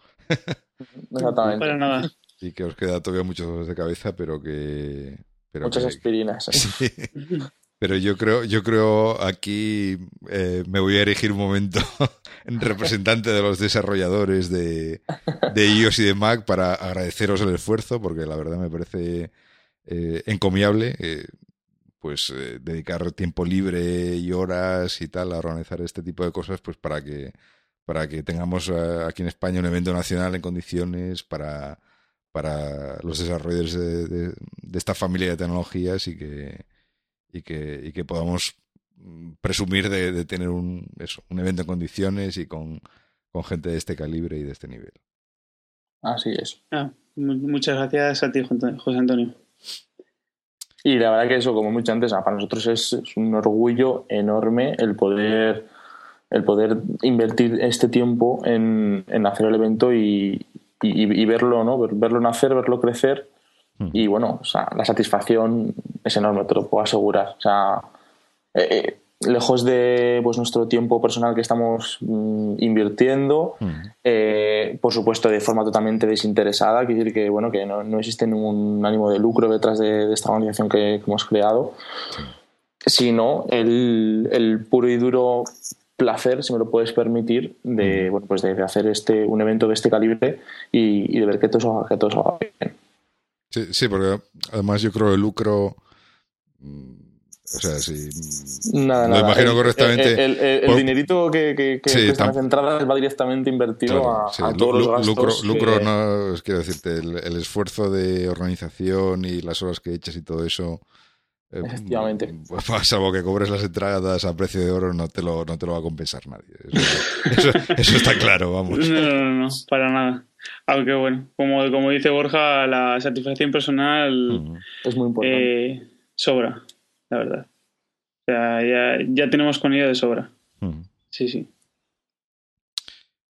Exactamente. Para nada y que os queda todavía muchos dolores de cabeza, pero que... Muchas aspirinas. Sí. Pero yo creo, yo creo aquí eh, me voy a erigir un momento en representante de los desarrolladores de, de, iOS y de Mac para agradeceros el esfuerzo, porque la verdad me parece eh, encomiable. Eh, pues dedicar tiempo libre y horas y tal a organizar este tipo de cosas, pues para que para que tengamos aquí en España un evento nacional en condiciones para, para los desarrolladores de, esta familia de tecnologías y que, y que, y que podamos presumir de, tener un, eso, un evento en condiciones y con, con, gente de este calibre y de este nivel. Así es. Ah, muchas gracias a ti, José Antonio. Y la verdad que eso, como mucho antes, para nosotros es, un orgullo enorme el poder el poder invertir este tiempo en, en hacer el evento y, y, verlo, ¿no? Verlo nacer, verlo crecer. Hmm. Y bueno, o sea, la satisfacción es enorme, te lo puedo asegurar. O sea, eh, eh, lejos de pues, nuestro tiempo personal que estamos mm, invirtiendo, hmm. eh, por supuesto de forma totalmente desinteresada, quiere decir que, bueno, que no, no existe ningún ánimo de lucro detrás de, esta organización que, hemos creado, sino el, el puro y duro placer, si me lo puedes permitir, de, bueno, pues de, hacer este, un evento de este calibre y, de ver que todo, que todo salga bien. Sí, sí, porque además yo creo el lucro. Mm, o sea, si. Nada, lo imagino correctamente. El, dinerito que, que, que, las entradas va directamente invertido a, todos los gastos. Lucro, lucro no, quiero decirte, el, esfuerzo de organización y las horas que echas y todo eso eh, Efectivamente. Pues, salvo que cobres las entradas a precio de oro, no te lo, no te lo va a compensar nadie. Eso, está claro, vamos. No, no, no, para nada. Aunque bueno, como, como dice Borja, la satisfacción personal es muy importante. Eh, sobra, la verdad. O sea, ya, ya tenemos con ello de sobra. Sí, sí.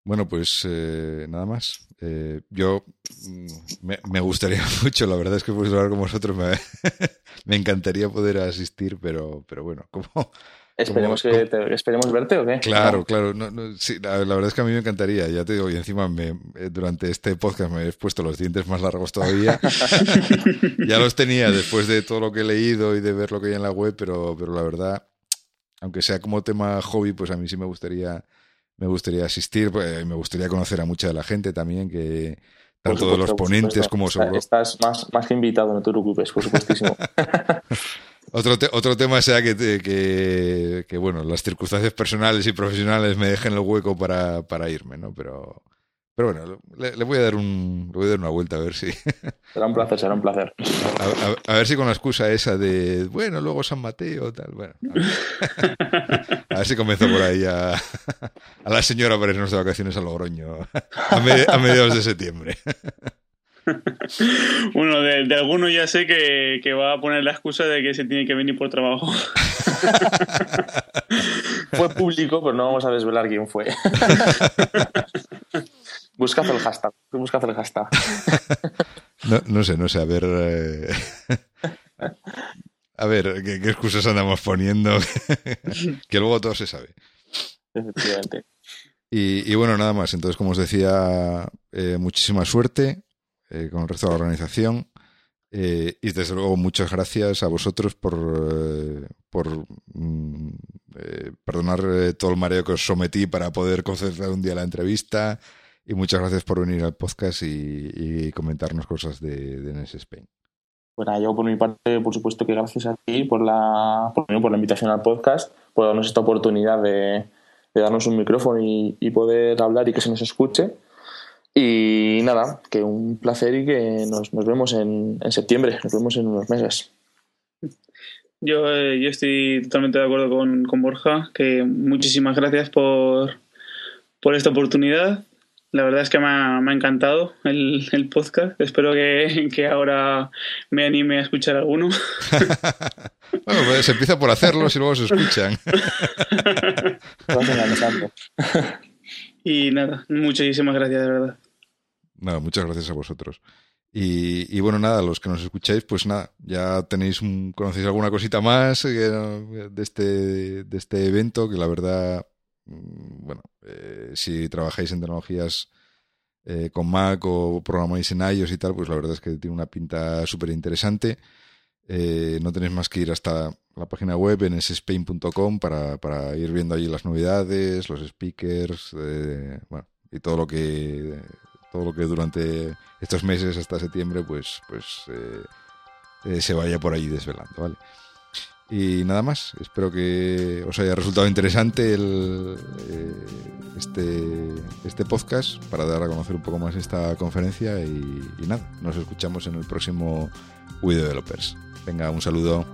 Bueno, pues eh, nada más. Eh, yo mm, me, gustaría mucho, la verdad es que puedo hablar con vosotros, me, me, encantaría poder asistir, pero, pero bueno, como... Esperemos, que esperemos verte o qué. Claro, claro. sí, la, verdad es que a mí me encantaría. Ya te digo, y encima me, eh, durante este podcast me he puesto los dientes más largos todavía. ya los tenía después de todo lo que he leído y de ver lo que hay en la web, pero, pero la verdad, aunque sea como tema hobby, pues a mí sí me gustaría me gustaría asistir, pues, me gustaría conocer a mucha de la gente también, que tanto de los ponentes como. Estás más, más que invitado, no te preocupes, por supuestísimo. otro, otro tema sea que, que, que, bueno, las circunstancias personales y profesionales me dejen el hueco para, para irme, ¿no? Pero, pero bueno, le, voy a dar un, le voy a dar una vuelta a ver si. Será un placer, será un placer. A, ver si con la excusa esa de, bueno, luego San Mateo, tal, bueno. A ver, si comienzo por ahí a, a la señora para irnos de vacaciones a Logroño a, mediados de septiembre. Bueno, de, de, alguno ya sé que, que, va a poner la excusa de que se tiene que venir por trabajo. fue público, pero no vamos a desvelar quién fue. Buscad el hashtag. Buscad el hashtag. no, no sé, no sé. A ver. Eh, a ver, ¿qué, excusas andamos poniendo? que luego todo se sabe. Efectivamente. Y, y bueno, nada más. Entonces, como os decía, eh, muchísima suerte eh, con el resto de la organización. y desde luego, muchas gracias a vosotros por, por mm, perdonar todo el mareo que os sometí para poder concentrar un día la entrevista y muchas gracias por venir al podcast y, comentarnos cosas de, de NES Spain. Bueno, yo por mi parte, por supuesto que gracias a ti por la, por, la invitación al podcast, por darnos esta oportunidad de, darnos un micrófono y, poder hablar y que se nos escuche. Y nada, que un placer y que nos, vemos en, septiembre, nos vemos en unos meses. Yo, eh, yo estoy totalmente de acuerdo con, con Borja, que muchísimas gracias por, por esta oportunidad la verdad es que me ha, encantado el, podcast. Espero que, ahora me anime a escuchar alguno. bueno, pues se empieza por hacerlos y luego se escuchan. y nada, muchísimas gracias, de verdad. Nada, muchas gracias a vosotros. Y, bueno, nada, los que nos escucháis, pues nada, ya tenéis un, conocéis alguna cosita más de este, de este evento que la verdad bueno, eh, si trabajáis en tecnologías eh, con Mac o programáis en iOS y tal, pues la verdad es que tiene una pinta súper interesante. Eh, no tenéis más que ir hasta la página web en spain.com para, para ir viendo allí las novedades, los speakers, eh, bueno, y todo lo que todo lo que durante estos meses hasta septiembre pues pues eh, se vaya por ahí desvelando, ¿vale? Y nada más, espero que os haya resultado interesante el, este, este podcast para dar a conocer un poco más esta conferencia y, nada, nos escuchamos en el próximo Video Developers. Venga, un saludo.